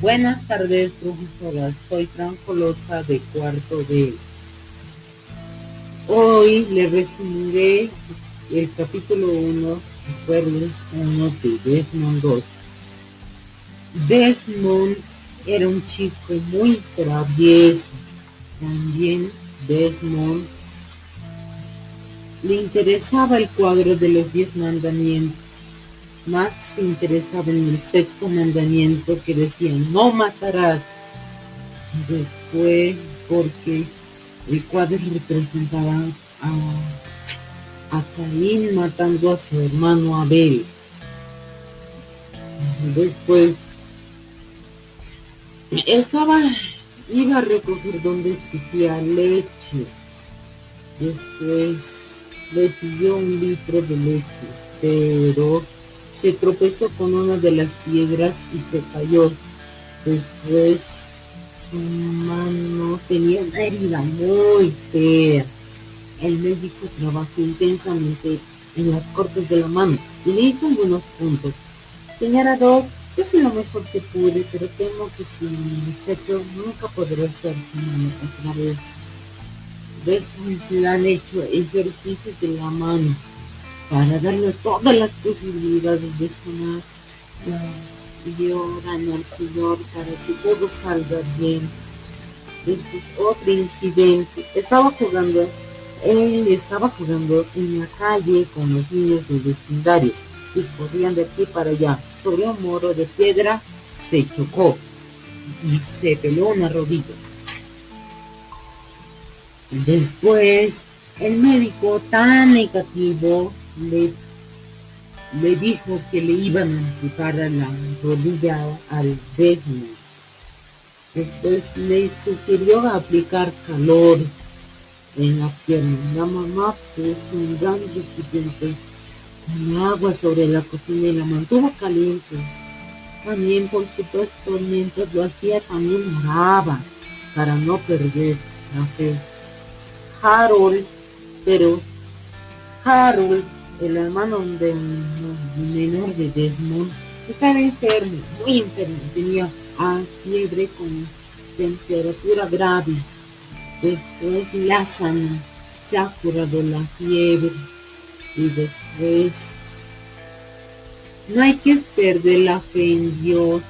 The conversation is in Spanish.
Buenas tardes, profesora. Soy Fran Colosa de cuarto B. Hoy le resumiré el capítulo 1, recuerdos 1 de Desmond 2. Desmond era un chico muy travieso. También Desmond le interesaba el cuadro de los diez mandamientos. Más se interesaba en el sexto mandamiento que decía, no matarás. Después, porque el cuadro representaba a, a Caín matando a su hermano Abel. Después, estaba, iba a recoger donde tía leche. Después, le pidió un litro de leche, pero se tropezó con una de las piedras y se cayó. Después su mano tenía una herida muy fea. El médico trabajó intensamente en las cortes de la mano y le hizo algunos puntos. Señora Dos, hice lo mejor que pude, pero temo que sin nunca podré ser su mano otra vez. Después le han hecho ejercicios de la mano para darle todas las posibilidades de sanar. Y oran al Señor para que todo salga bien. Este es otro incidente. Estaba jugando, él estaba jugando en la calle con los niños del vecindario y corrían de aquí para allá. Sobre un muro de piedra se chocó y se peló una rodilla. Después, el médico tan negativo le, le dijo que le iban a amputar la rodilla al Desmond. Después le sugirió aplicar calor en la pierna. La mamá puso un gran recipiente con agua sobre la cocina y la mantuvo caliente. También, por supuesto, mientras lo hacía, también oraba para no perder la fe. Harold, pero Harold, el hermano de menor de Desmond, estaba enfermo, muy enfermo, tenía fiebre con temperatura grave. Después Lázaro se ha curado la fiebre y después no hay que perder la fe en Dios.